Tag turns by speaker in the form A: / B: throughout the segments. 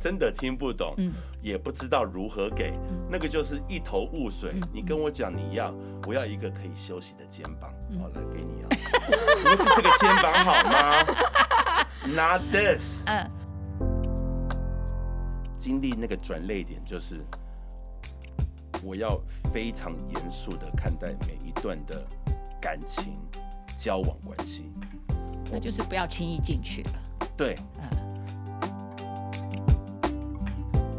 A: 真的听不懂，嗯，也不知道如何给，嗯，那个就是一头雾水。嗯，你跟我讲你要，我要一个可以休息的肩膀，好，嗯，来给你啊，不是这个肩膀好吗？Not this。嗯，经历那个转泪点，就是我要非常严肃的看待每一段的感情交往关系，
B: 那就是不要轻易进去了。
A: 对，嗯。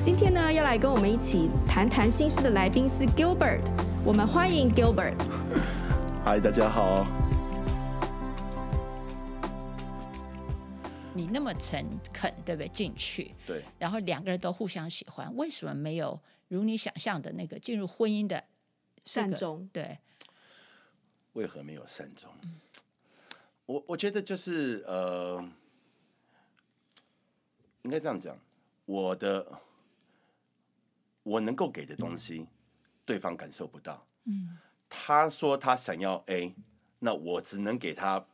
C: 今天呢，要来跟我们一起谈谈心事的来宾是 Gilbert，我们欢迎 Gilbert。
A: 嗨，大家好。
B: 你那么诚恳，对不对？进去，
A: 对。
B: 然后两个人都互相喜欢，为什么没有如你想象的那个进入婚姻的、这个、
C: 善终？
B: 对。
A: 为何没有善终？嗯、我我觉得就是呃，应该这样讲，我的。我能够给的东西，对方感受不到。嗯，他说他想要 A，那我只能给他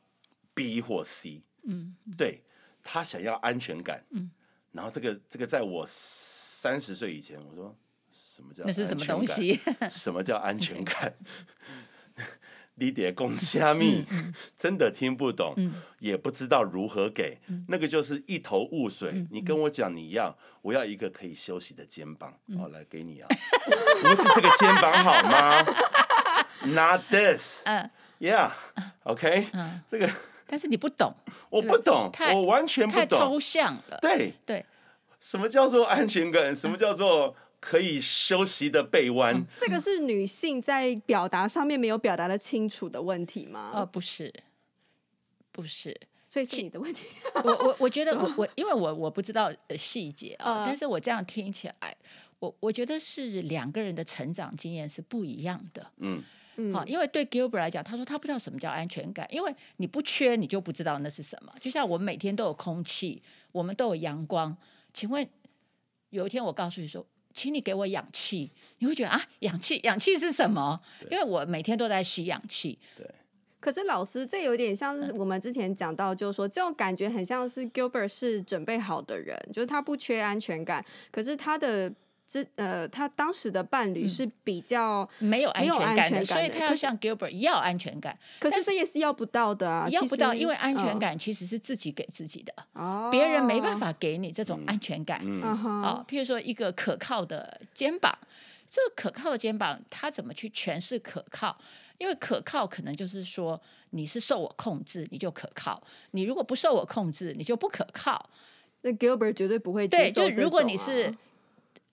A: B 或 C。嗯，对，他想要安全感。嗯，然后这个这个在我三十岁以前，我说什么叫安全感？
B: 那是什么东西？
A: 什么叫安全感？你得公虾米，真的听不懂，嗯、也不知道如何给，嗯、那个就是一头雾水。嗯、你跟我讲你要，我要一个可以休息的肩膀，嗯、好，来给你啊，不是这个肩膀好吗？Not this，嗯，Yeah，OK，这个，
B: 但是你不懂，
A: 我不懂，我完全不懂，
B: 太抽象了，
A: 对。对，什么叫做安全感？什么叫做？可以休息的背弯，嗯，
C: 这个是女性在表达上面没有表达的清楚的问题吗？
B: 呃，不是，不是，
C: 所以是你的问题。
B: 我我我觉得 我我因为我我不知道细节啊，呃、但是我这样听起来，我我觉得是两个人的成长经验是不一样的。嗯嗯，好，因为对 Gilbert 来讲，他说他不知道什么叫安全感，因为你不缺，你就不知道那是什么。就像我们每天都有空气，我们都有阳光，请问有一天我告诉你说。请你给我氧气，你会觉得啊，氧气，氧气是什么？因为我每天都在吸氧气。
A: 对。
C: 可是老师，这有点像是我们之前讲到，就是说、嗯、这种感觉很像是 Gilbert 是准备好的人，就是他不缺安全感，可是他的。这呃，他当时的伴侣是比较
B: 没有安全感的，所以他要像 Gilbert 要安全感。
C: 可是这也是要不到的啊，
B: 要不到，因为安全感其实是自己给自己的，别人没办法给你这种安全感。啊，譬如说一个可靠的肩膀，这个可靠的肩膀，他怎么去诠释可靠？因为可靠可能就是说你是受我控制，你就可靠；你如果不受我控制，你就不可靠。
C: 那 Gilbert 绝对不会接受这种啊。
B: 对，就如果你是。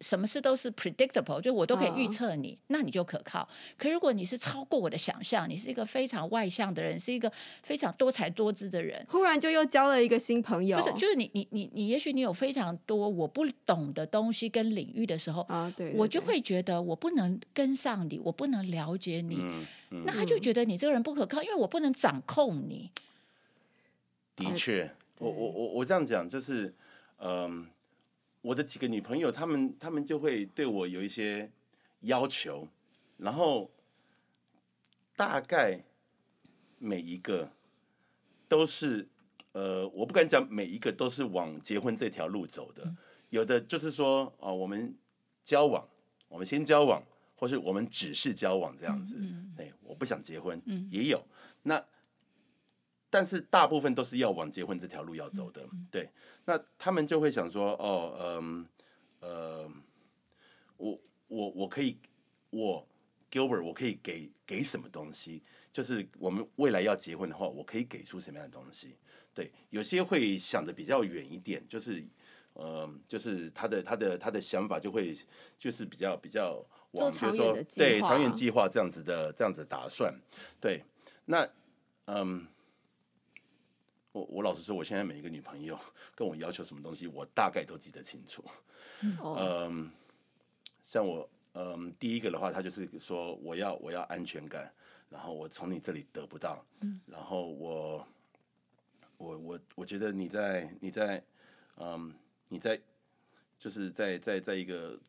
B: 什么事都是 predictable，就我都可以预测你，oh. 那你就可靠。可如果你是超过我的想象，你是一个非常外向的人，是一个非常多才多姿的人，
C: 忽然就又交了一个新朋友。
B: 不是，就是你你你你，也许你有非常多我不懂的东西跟领域的时候
C: 啊，对，
B: 我就会觉得我不能跟上你，我不能了解你，嗯嗯、那他就觉得你这个人不可靠，因为我不能掌控你。
A: 的确，我我我我这样讲就是，嗯。我的几个女朋友，她们她们就会对我有一些要求，然后大概每一个都是呃，我不敢讲每一个都是往结婚这条路走的，有的就是说哦，我们交往，我们先交往，或是我们只是交往这样子，哎，我不想结婚，也有。那。但是大部分都是要往结婚这条路要走的，对。那他们就会想说，哦，嗯，呃，我我我可以，我 Gilbert 我可以给给什么东西？就是我们未来要结婚的话，我可以给出什么样的东西？对，有些会想的比较远一点，就是，呃，就是他的他的他的想法就会就是比较比较往，
C: 长远的计划，
A: 对，长远计划这样子的这样子打算，对。那，嗯。我我老实说，我现在每一个女朋友跟我要求什么东西，我大概都记得清楚。嗯，像我，嗯，第一个的话，他就是说我要我要安全感，然后我从你这里得不到，嗯，然后我我我我觉得你在你在嗯你在就是在在在一个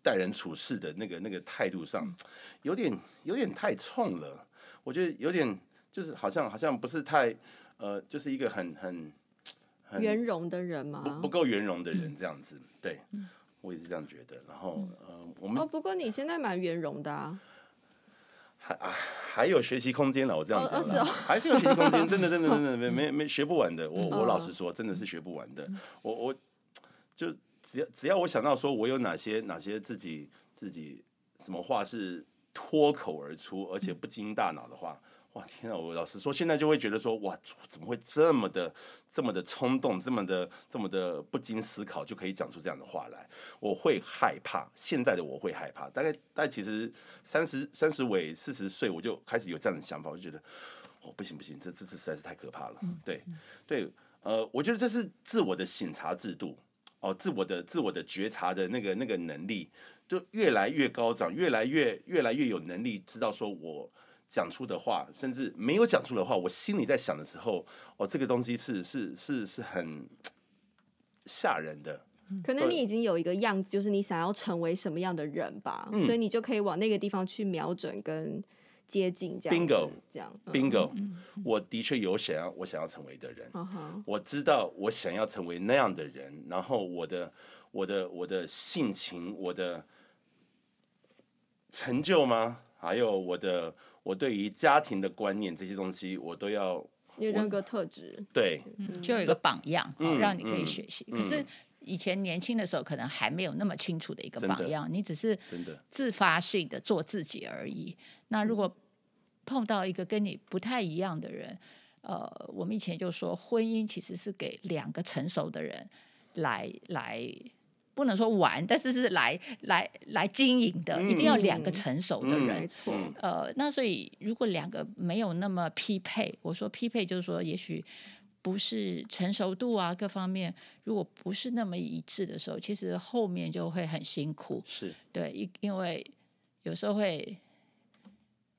A: 待人处事的那个那个态度上，有点有点太冲了，我觉得有点就是好像好像不是太呃，就是一个很很很
C: 圆融的人嘛？
A: 不不够圆融的人这样子，对。我也是这样觉得，然后，嗯、呃，我们
C: 哦，不过你现在蛮圆融的啊，
A: 还啊还有学习空间了，我这样子，
C: 还是
A: 有学习空间，真的真的真的 没没没学不完的，我我老实说，真的是学不完的，我我就只要只要我想到说我有哪些哪些自己自己什么话是脱口而出，而且不经大脑的话。哇天啊！我老实说，现在就会觉得说，哇，怎么会这么的、这么的冲动，这么的、这么的不经思考就可以讲出这样的话来？我会害怕，现在的我会害怕。大概，大概其实三十三十尾四十岁，我就开始有这样的想法，我就觉得，哦，不行不行，这这这实在是太可怕了。对对，呃，我觉得这是自我的省察制度，哦，自我的自我的觉察的那个那个能力，就越来越高涨，越来越越来越有能力知道说我。讲出的话，甚至没有讲出的话，我心里在想的时候，哦，这个东西是是是是很吓人的。
C: 可能你已经有一个样子，就是你想要成为什么样的人吧，嗯、所以你就可以往那个地方去瞄准跟接近这样。Bingo，这样。
A: Bingo，、嗯、我的确有想要我想要成为的人。嗯、我知道我想要成为那样的人，然后我的我的我的性情，我的成就吗？还有我的。我对于家庭的观念这些东西，我都要
C: 有人格特质，
A: 对，
B: 就有一个榜样，嗯、让你可以学习。嗯、可是以前年轻的时候，可能还没有那么清楚的一个榜样，你只是自发性的做自己而已。那如果碰到一个跟你不太一样的人，呃，我们以前就说，婚姻其实是给两个成熟的人来来。不能说玩，但是是来来来经营的，一定要两个成熟的人。
C: 没错。
B: 呃，那所以如果两个没有那么匹配，我说匹配就是说，也许不是成熟度啊各方面，如果不是那么一致的时候，其实后面就会很辛苦。
A: 是
B: 对，因因为有时候会。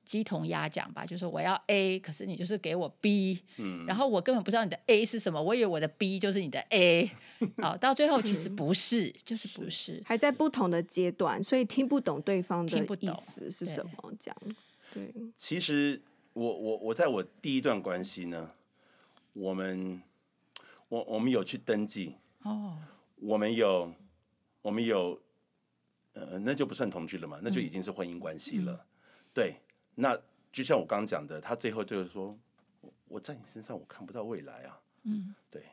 B: 鸡同鸭讲吧，就是我要 A，可是你就是给我 B，嗯，然后我根本不知道你的 A 是什么，我以为我的 B 就是你的 A，好，到最后其实不是，嗯、就是不是，
C: 还在不同的阶段，所以听不懂对方的意思是什么，这样，对。
A: 其实我我我在我第一段关系呢，我们我我们有去登记。哦，我们有我们有，呃，那就不算同居了嘛，那就已经是婚姻关系了，嗯、对。那就像我刚刚讲的，他最后就是说，我在你身上我看不到未来啊。嗯，对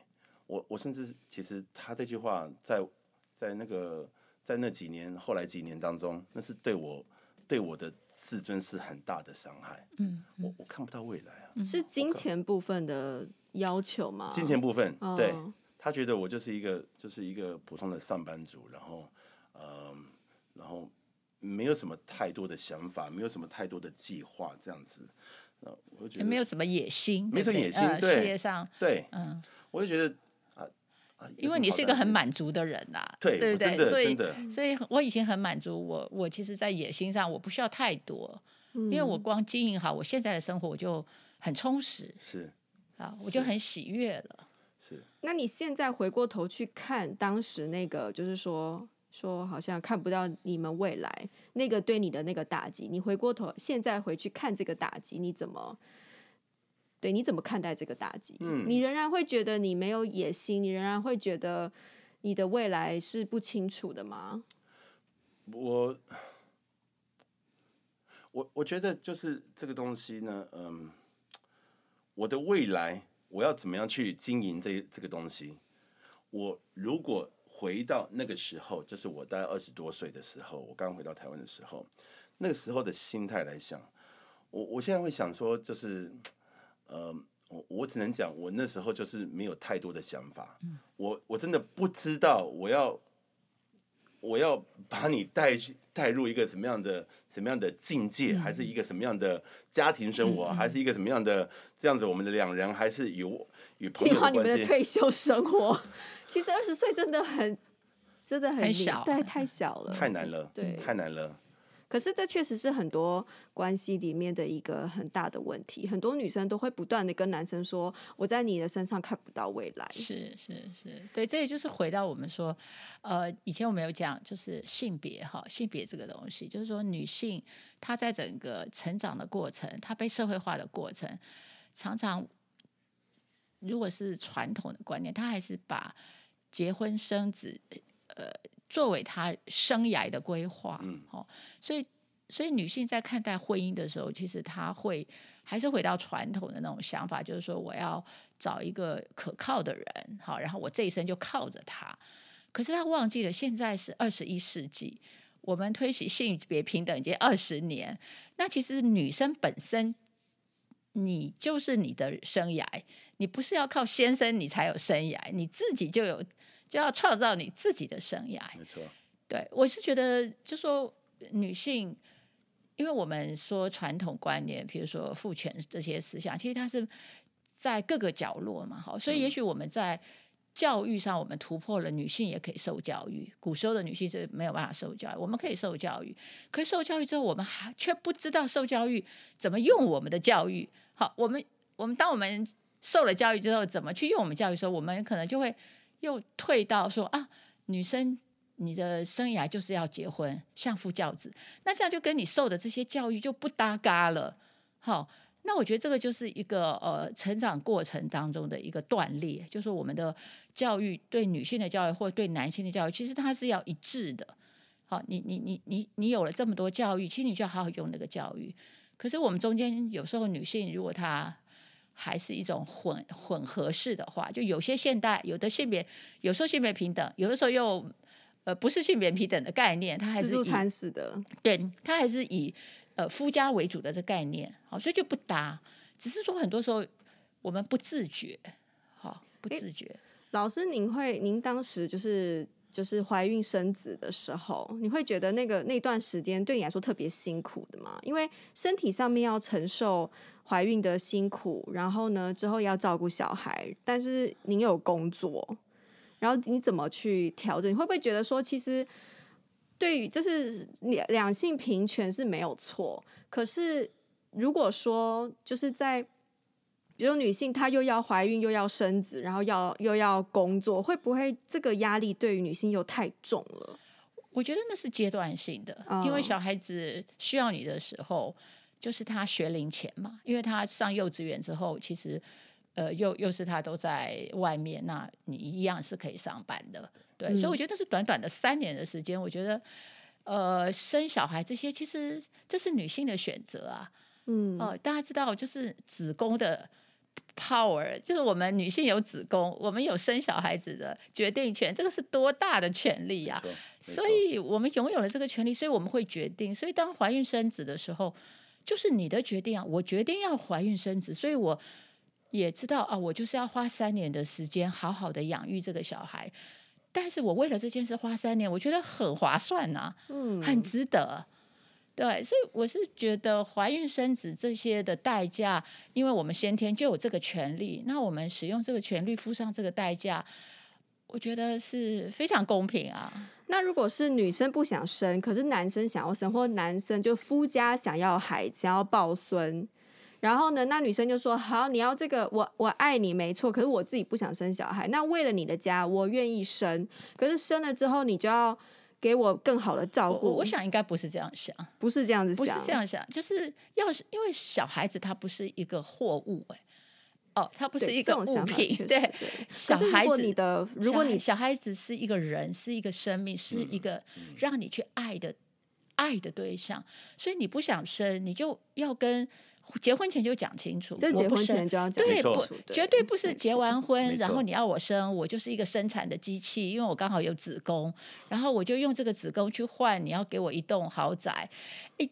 A: 我，我甚至其实他这句话在在那个在那几年后来几年当中，那是对我对我的自尊是很大的伤害。嗯，我我看不到未来啊。
C: 是金钱部分的要求吗？
A: 金钱部分，对，他觉得我就是一个就是一个普通的上班族，然后嗯，然后。没有什么太多的想法，没有什么太多的计划，这样子，我觉得
B: 也没有什么野心，
A: 没什么野心，
B: 呃、
A: 对，
B: 事业上，
A: 对，嗯，我就觉得啊，
B: 因为你是一个很满足的人呐、啊，对，对不对？所以，所以我以前很满足，我我其实，在野心上我不需要太多，嗯、因为我光经营好我现在的生活，我就很充实，
A: 是
B: 啊，我就很喜悦了，
A: 是。
C: 那你现在回过头去看当时那个，就是说。说好像看不到你们未来那个对你的那个打击，你回过头现在回去看这个打击，你怎么对？你怎么看待这个打击？嗯，你仍然会觉得你没有野心，你仍然会觉得你的未来是不清楚的吗？
A: 我我我觉得就是这个东西呢，嗯，我的未来我要怎么样去经营这这个东西？我如果。回到那个时候，就是我大概二十多岁的时候，我刚回到台湾的时候，那个时候的心态来想，我我现在会想说，就是，呃，我我只能讲，我那时候就是没有太多的想法，我我真的不知道我要我要把你带去带入一个什么样的什么样的境界，还是一个什么样的家庭生活，还是一个什么样的这样子，我们的两人还是有与朋友关系，
C: 计划你们的退休生活。其实二十岁真的很真的很，
B: 很小，
C: 对，太小了，
A: 太难了，
C: 对，
A: 太难了。
C: 可是这确实是很多关系里面的一个很大的问题，很多女生都会不断的跟男生说：“我在你的身上看不到未来。”
B: 是是是，对，这也就是回到我们说，呃，以前我们有讲，就是性别哈，性别这个东西，就是说女性她在整个成长的过程，她被社会化的过程，常常如果是传统的观念，她还是把结婚生子，呃。作为她生涯的规划，嗯，哦，所以，所以女性在看待婚姻的时候，其实她会还是回到传统的那种想法，就是说我要找一个可靠的人，好，然后我这一生就靠着他。可是她忘记了，现在是二十一世纪，我们推行性别平等已经二十年，那其实女生本身，你就是你的生涯，你不是要靠先生你才有生涯，你自己就有。就要创造你自己的生涯，
A: 没错。
B: 对，我是觉得，就说女性，因为我们说传统观念，比如说父权这些思想，其实它是在各个角落嘛，好，所以也许我们在教育上，我们突破了女性也可以受教育。古时候的女性是没有办法受教育，我们可以受教育，可是受教育之后，我们还却不知道受教育怎么用我们的教育。好，我们我们当我们受了教育之后，怎么去用我们教育的时候，我们可能就会。又退到说啊，女生你的生涯就是要结婚，相夫教子，那这样就跟你受的这些教育就不搭嘎了。好，那我觉得这个就是一个呃成长过程当中的一个断裂，就是我们的教育对女性的教育或对男性的教育，其实它是要一致的。好，你你你你你有了这么多教育，其实你就要好好用那个教育。可是我们中间有时候女性如果她还是一种混混合式的话，就有些现代，有的性别，有时候性别平等，有的时候又呃不是性别平等的概念，它还是自助
C: 餐式的，
B: 对，它还是以呃夫家为主的这概念，好，所以就不搭。只是说很多时候我们不自觉，好，不自觉。欸，
C: 老师，您会，您当时就是就是怀孕生子的时候，你会觉得那个那段时间对你来说特别辛苦的吗？因为身体上面要承受。怀孕的辛苦，然后呢，之后要照顾小孩，但是您有工作，然后你怎么去调整？你会不会觉得说，其实对于就是两两性平权是没有错，可是如果说就是在比如女性她又要怀孕又要生子，然后要又要工作，会不会这个压力对于女性又太重了？
B: 我觉得那是阶段性的，嗯，因为小孩子需要你的时候。就是他学龄前嘛，因为他上幼稚园之后，其实，呃，又又是他都在外面，那你一样是可以上班的，对，嗯、所以我觉得是短短的三年的时间，我觉得，呃，生小孩这些其实这是女性的选择啊，嗯，哦、呃，大家知道就是子宫的 power，就是我们女性有子宫，我们有生小孩子的决定权，这个是多大的权利呀、啊，所以我们拥有了这个权利，所以我们会决定，所以当怀孕生子的时候。就是你的决定啊！我决定要怀孕生子，所以我也知道啊，我就是要花三年的时间好好的养育这个小孩。但是我为了这件事花三年，我觉得很划算呐、啊，嗯，很值得。对，所以我是觉得怀孕生子这些的代价，因为我们先天就有这个权利，那我们使用这个权利付上这个代价。我觉得是非常公平啊。
C: 那如果是女生不想生，可是男生想要生，或男生就夫家想要孩子，想要抱孙，然后呢，那女生就说：“好，你要这个，我我爱你没错，可是我自己不想生小孩。那为了你的家，我愿意生。可是生了之后，你就要给我更好的照顾。”
B: 我，我想应该不是这样想，
C: 不是这样子想，
B: 不是这样想，就是要是因为小孩子他不是一个货物哎。哦，它不是一个物品，对，小孩子，你的，如果你小孩子是一个人，是一个生命，是一个让你去爱的、嗯、爱的对象，所以你不想生，你就要跟结婚前就讲清楚，
C: 这结婚前就要。讲
B: 清楚，对，不，绝对不是结完婚然后。你要我生，我就是一个生产的机器，因为我刚好有子宫，然后我就用这个子宫去换你要给我一栋豪宅，诶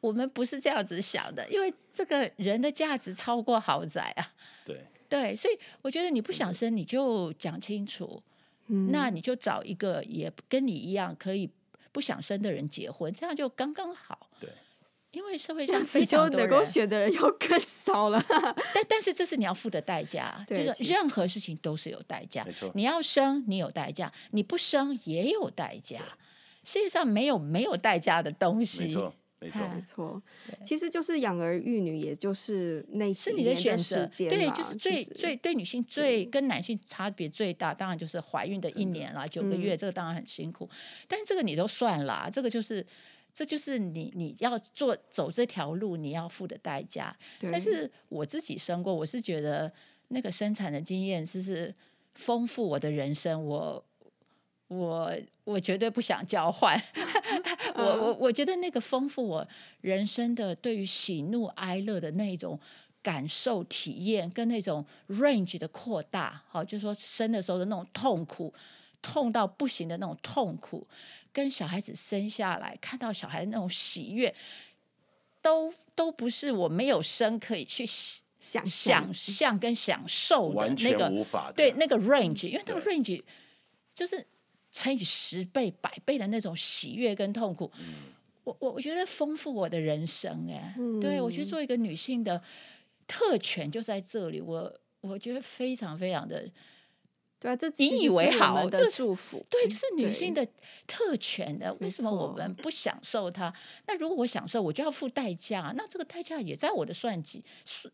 B: 我们不是这样子想的，因为这个人的价值超过豪宅啊。
A: 对
B: 对，所以我觉得你不想生，你就讲清楚，嗯，那你就找一个也跟你一样可以不想生的人结婚，这样就刚刚好。
A: 对
B: 因为社会上非常多人，
C: 能够选的人又更少了。
B: 但但是这是你要付的代价，就是任何事情都是有代价。你要生，你有代价；你不生，也有代价。世界上没有没有代价的东西。
A: 没错，没错，
C: 没错。其实就是养儿育女，也就是那
B: 是你的选择。对，就是最最对女性最跟男性差别最大，当然就是怀孕的一年了，九个月，这个当然很辛苦。但是这个你都算了，这个就是。这就是你你要做走这条路你要付的代价。但是我自己生过，我是觉得那个生产的经验是是丰富我的人生，我我我绝对不想交换。我我我觉得那个丰富我人生的对于喜怒哀乐的那种感受体验，跟那种 range 的扩大，好，就是说生的时候的那种痛苦，痛到不行的那种痛苦。跟小孩子生下来，看到小孩的那种喜悦，都都不是我没有生可以去想想象跟享受的那个
A: 无法
B: 对那个 range，因为那个 range 就是乘以十倍、百倍的那种喜悦跟痛苦。嗯、我我我觉得丰富我的人生哎，嗯、对我觉得做一个女性的特权就在这里，我我觉得非常非常的。
C: 对啊，这引以为豪的祝福，
B: 对，就是女性的特权的。为什么我们不享受它？那如果我享受，我就要付代价。那这个代价也在我的算计，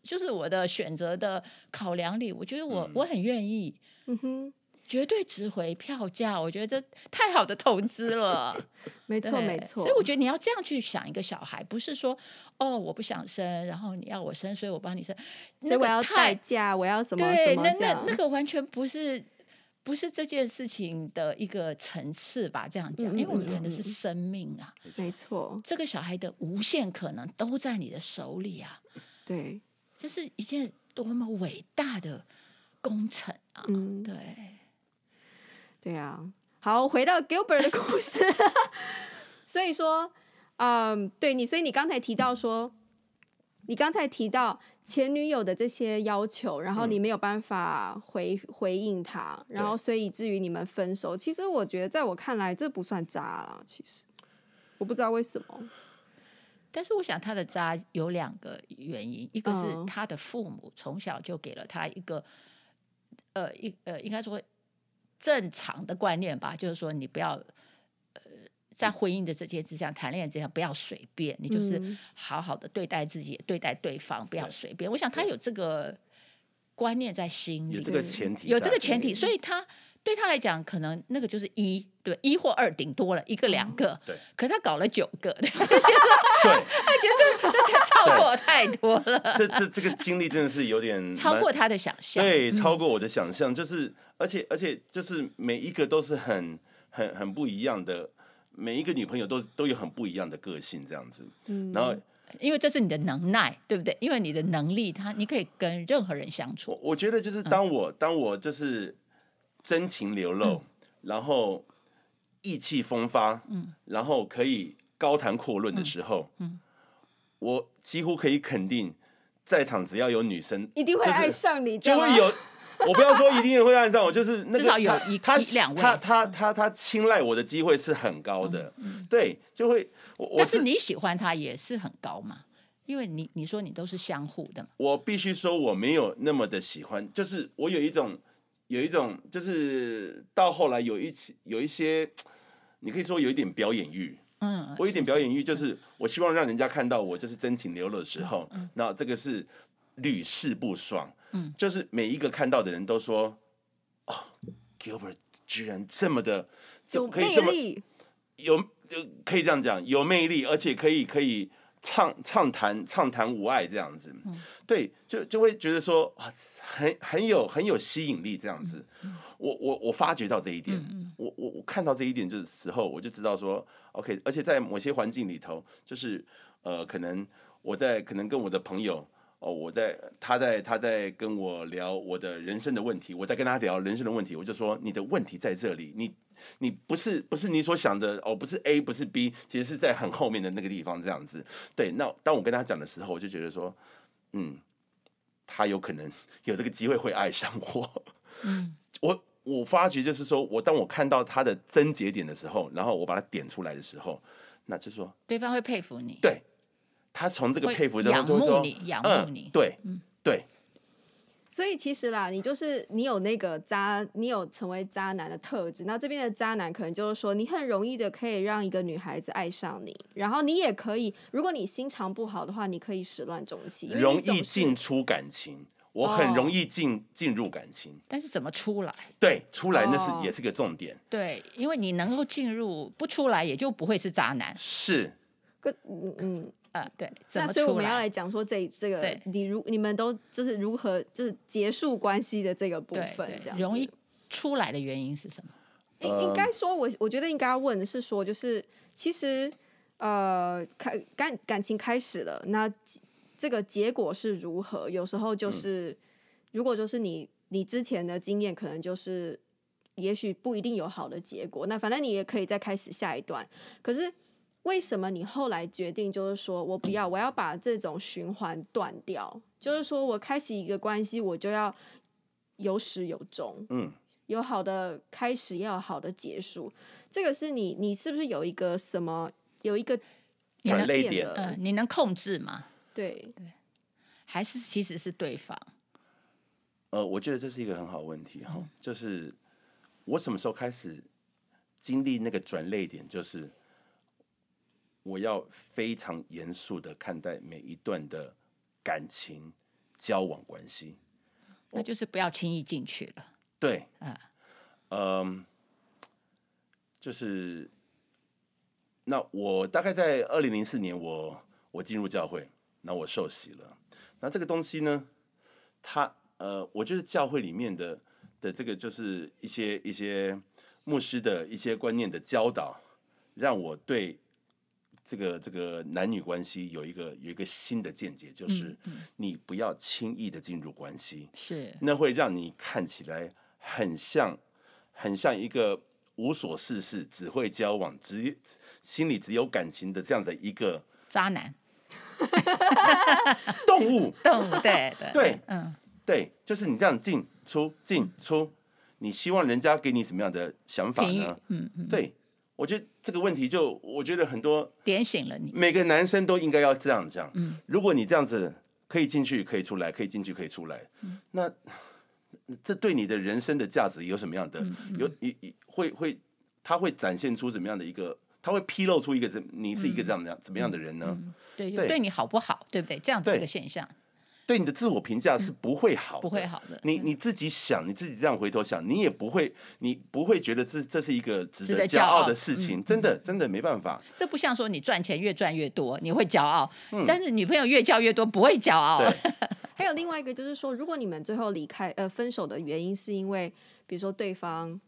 B: 就是我的选择的考量里。我觉得我我很愿意，嗯哼，绝对值回票价。我觉得这太好的投资了，
C: 没错没错。所
B: 以我觉得你要这样去想一个小孩，不是说哦我不想生，然后你要我生，所以我帮你生，
C: 所以我要代价，我要什么什么
B: 那那那个完全不是。不是这件事情的一个层次吧？这样讲，因为我们谈的是生命啊，
C: 没错，
B: 这个小孩的无限可能都在你的手里啊。
C: 对，
B: 这是一件多么伟大的工程啊！嗯，对，
C: 对啊。好，回到 Gilbert 的故事。所以说，嗯，对你，所以你刚才提到说。你刚才提到前女友的这些要求，然后你没有办法回回应他，嗯、然后所以以至于你们分手。其实我觉得，在我看来，这不算渣啦。其实我不知道为什么，
B: 但是我想他的渣有两个原因，一个是他的父母从小就给了他一个，呃，一呃，应该说正常的观念吧，就是说你不要呃。在婚姻的这些之上，谈恋爱这样不要随便，你就是好好的对待自己，对待对方，不要随便。我想他有这个观念在心里，
A: 有这个前提，
B: 有这个前提，所以他对他来讲，可能那个就是一对一或二顶多了一个两个，对。可是他搞了九个，对，他觉得这 这这超过太多了。
A: 这这这个经历真的是有点
B: 超过他的想象，
A: 对，超过我的想象，就是而且而且就是每一个都是很很很不一样的。每一个女朋友都都有很不一样的个性，这样子。嗯，然后
B: 因为这是你的能耐，对不对？因为你的能力，他你可以跟任何人相处。
A: 我我觉得就是当我、嗯、当我就是真情流露，嗯、然后意气风发，嗯，然后可以高谈阔论的时候，嗯，嗯我几乎可以肯定，在场只要有女生，
C: 一定会爱上你，
A: 就会有。我不要说一定会爱上我，就是那个
B: 至少有一
A: 他
B: 两位，
A: 他他他他青睐我的机会是很高的，嗯、对，就会。
B: 但是你喜欢他也是很高嘛，因为你你说你都是相互的嘛。
A: 我必须说我没有那么的喜欢，就是我有一种有一种就是到后来有一起有一些，你可以说有一点表演欲，嗯，我有一点表演欲，就是我希望让人家看到我就是真情流露的时候，嗯，那这个是屡试不爽。嗯，就是每一个看到的人都说，哦，Gilbert 居然这么的，
C: 就可以这么
A: 有有可以这样讲，有魅力，而且可以可以畅畅谈畅谈无碍这样子，嗯、对，就就会觉得说啊，很很有很有吸引力这样子。嗯、我我我发觉到这一点，嗯、我我我看到这一点的时候，我就知道说，OK，而且在某些环境里头，就是呃，可能我在可能跟我的朋友。哦，我在，他在，他在跟我聊我的人生的问题，我在跟他聊人生的问题，我就说你的问题在这里，你你不是不是你所想的哦，不是 A 不是 B，其实是在很后面的那个地方这样子。对，那当我跟他讲的时候，我就觉得说，嗯，他有可能有这个机会会爱上我。嗯，我我发觉就是说我当我看到他的症结点的时候，然后我把它点出来的时候，那就说
B: 对方会佩服你。
A: 对。他从这个佩服的
B: 仰慕你，仰慕你，
A: 嗯、对，嗯、对。
C: 所以其实啦，你就是你有那个渣，你有成为渣男的特质。那这边的渣男可能就是说，你很容易的可以让一个女孩子爱上你，然后你也可以，如果你心肠不好的话，你可以始乱终弃，
A: 容易进出感情。我很容易进进入感情，
B: 但是怎么出来？
A: 对，出来那是也是个重点。
B: 对，因为你能够进入，不出来也就不会是渣男。
A: 是，
C: 个嗯嗯。
B: 啊，对，
C: 那所以我们要来讲说这这个，你如你们都就是如何就是结束关系的这个部分，这样
B: 容易出来的原因是什么？
C: 应应该说，我我觉得应该要问的是说，就是其实呃，开感感情开始了，那这个结果是如何？有时候就是，嗯、如果就是你你之前的经验，可能就是也许不一定有好的结果，那反正你也可以再开始下一段，可是。为什么你后来决定就是说我不要，我要把这种循环断掉？就是说我开始一个关系，我就要有始有终，嗯，有好的开始，要有好的结束。这个是你，你是不是有一个什么，有一个
A: 转泪点？
B: 嗯，你能控制吗？
C: 对
B: 对，还是其实是对方？
A: 呃，我觉得这是一个很好的问题哈，就是我什么时候开始经历那个转泪点？就是。我要非常严肃的看待每一段的感情交往关系，
B: 那就是不要轻易进去了。
A: 对，嗯，嗯，就是那我大概在二零零四年我，我我进入教会，那我受洗了。那这个东西呢，它呃，我觉得教会里面的的这个就是一些一些牧师的一些观念的教导，让我对。这个这个男女关系有一个有一个新的见解，就是你不要轻易的进入关系，
B: 是。
A: 那会让你看起来很像很像一个无所事事、只会交往、只心里只有感情的这样的一个
B: 渣男
A: 动物。
B: 动物对对
A: 对嗯。对，就是你这样进出进出，你希望人家给你什么样的想法呢？嗯嗯，对。我觉得这个问题就，我觉得很多
B: 点醒了你。
A: 每个男生都应该要这样讲。嗯，如果你这样子可以进去，可以出来，可以进去，可以出来，嗯，那这对你的人生的价值有什么样的？嗯嗯，有一一会会，他会展现出什么样的一个？他会披露出一个怎？你是一个这样的怎么样的人呢？
B: 对，对，对你好不好？对不对？这样的一个现象。
A: 对你的自我评价是不会好的，
B: 不会好的。
A: 你你自己想，你自己这样回头想，你也不会，你不会觉得这这是一个值得骄傲的事情。真的，真的没办法。
B: 这不像说你赚钱越赚越多，你会骄傲，但是女朋友越叫越多，不会骄傲。
C: 还有另外一个就是说，如果你们最后离开，呃，分手的原因是因为，比如说对方，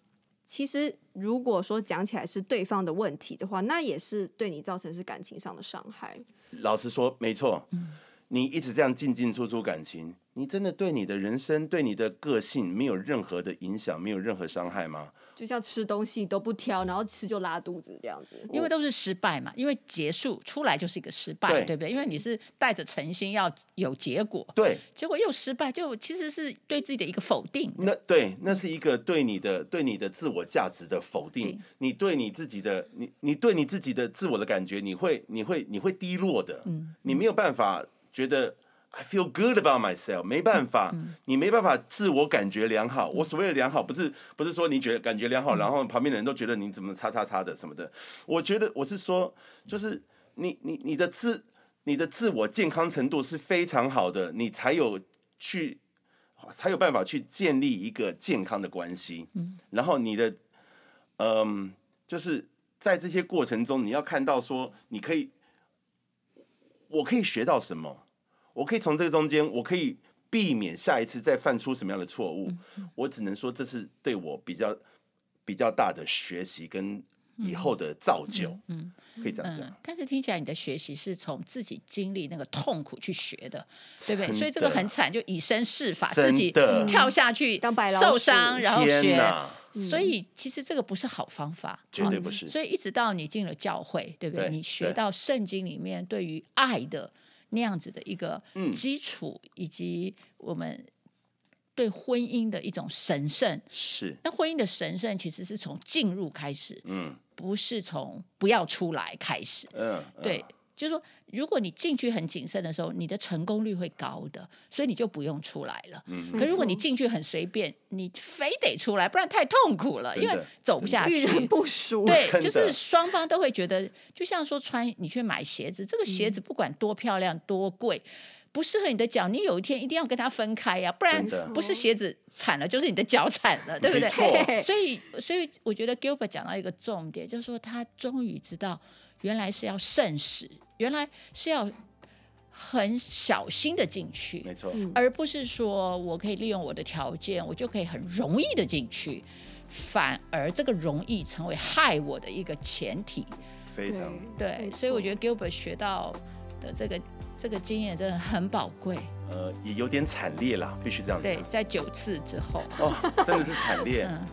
C: 其实如果说讲起来是对方的问题的话，那也是对你造成是感情上的伤害。
A: 老实说，没错。嗯你一直这样进进出出感情，你真的对你的人生、对你的个性没有任何的影响，没有任何伤害吗？
C: 就像吃东西都不挑，然后吃就拉肚子这样子，
B: 因为都是失败嘛。因为结束出来就是一个失败，对，对不对？因为你是带着诚心要有结果，
A: 对，
B: 结果又失败，就其实是对自己的一个否定。
A: 那对，那是一个对你的、对你的自我价值的否定。对你对你自己的，你你对你自己的自我的感觉，你会你会你会低落的。嗯，你没有办法。觉得 I feel good about myself，没办法，嗯、你没办法自我感觉良好。嗯、我所谓的良好，不是不是说你觉得感觉良好，嗯、然后旁边的人都觉得你怎么叉叉叉的什么的。我觉得我是说，就是你你你的自你的自我健康程度是非常好的，你才有去才有办法去建立一个健康的关系。嗯，然后你的嗯，就是在这些过程中，你要看到说，你可以，我可以学到什么。我可以从这个中间，我可以避免下一次再犯出什么样的错误。嗯、我只能说，这是对我比较比较大的学习跟以后的造就。嗯，嗯可以这样讲、嗯。
B: 但是听起来你的学习是从自己经历那个痛苦去学的，对不对？所以这个很惨，就以身试法，自己跳下去当白受伤，然后学。所以其实这个不是好方法，
A: 绝对不是。
B: 所以一直到你进了教会，对不对？对你学到圣经里面对于爱的。那样子的一个基础，以及我们对婚姻的一种神圣，
A: 是。
B: 那婚姻的神圣其实是从进入开始，嗯，不是从不要出来开始，嗯，对，就是说，如果你进去很谨慎的时候，你的成功率会高的，所以你就不用出来了。嗯，可如果你进去很随便，你非得出来，不然太痛苦了，因为走不下去。
C: 遇人不淑。
B: 对，就是双方都会觉得，就像说穿你去买鞋子，这个鞋子不管多漂亮多贵，不适合你的脚，你有一天一定要跟它分开呀，不然不是鞋子惨了，就是你的脚惨了，对不对？所以，所以我觉得 Gilbert 讲到一个重点，就是说他终于知道，原来是要慎始。原来是要很小心的进去，
A: 没错，
B: 而不是说我可以利用我的条件，我就可以很容易的进去，反而这个容易成为害我的一个前提。
A: 非常
B: 对，所以我觉得 Gilbert 学到的这个这个经验真的很宝贵。
A: 呃，也有点惨烈啦，必须这样子。
B: 对，在九次之后，
A: 哦，真的是惨烈。嗯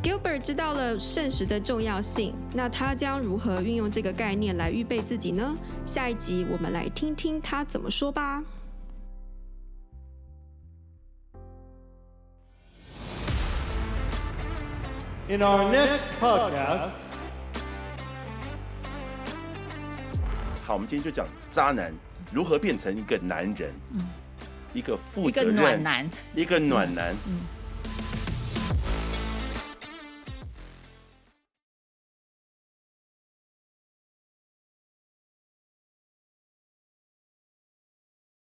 C: Gilbert 知道了慎始的重要性，那他将如何运用这个概念来预备自己呢？下一集我们来听听他怎么说吧。
D: In our next podcast，
A: 好，我们今天就讲渣男如何变成一个男人，嗯、一个负责任、
B: 一个暖男，
A: 一个暖男。嗯嗯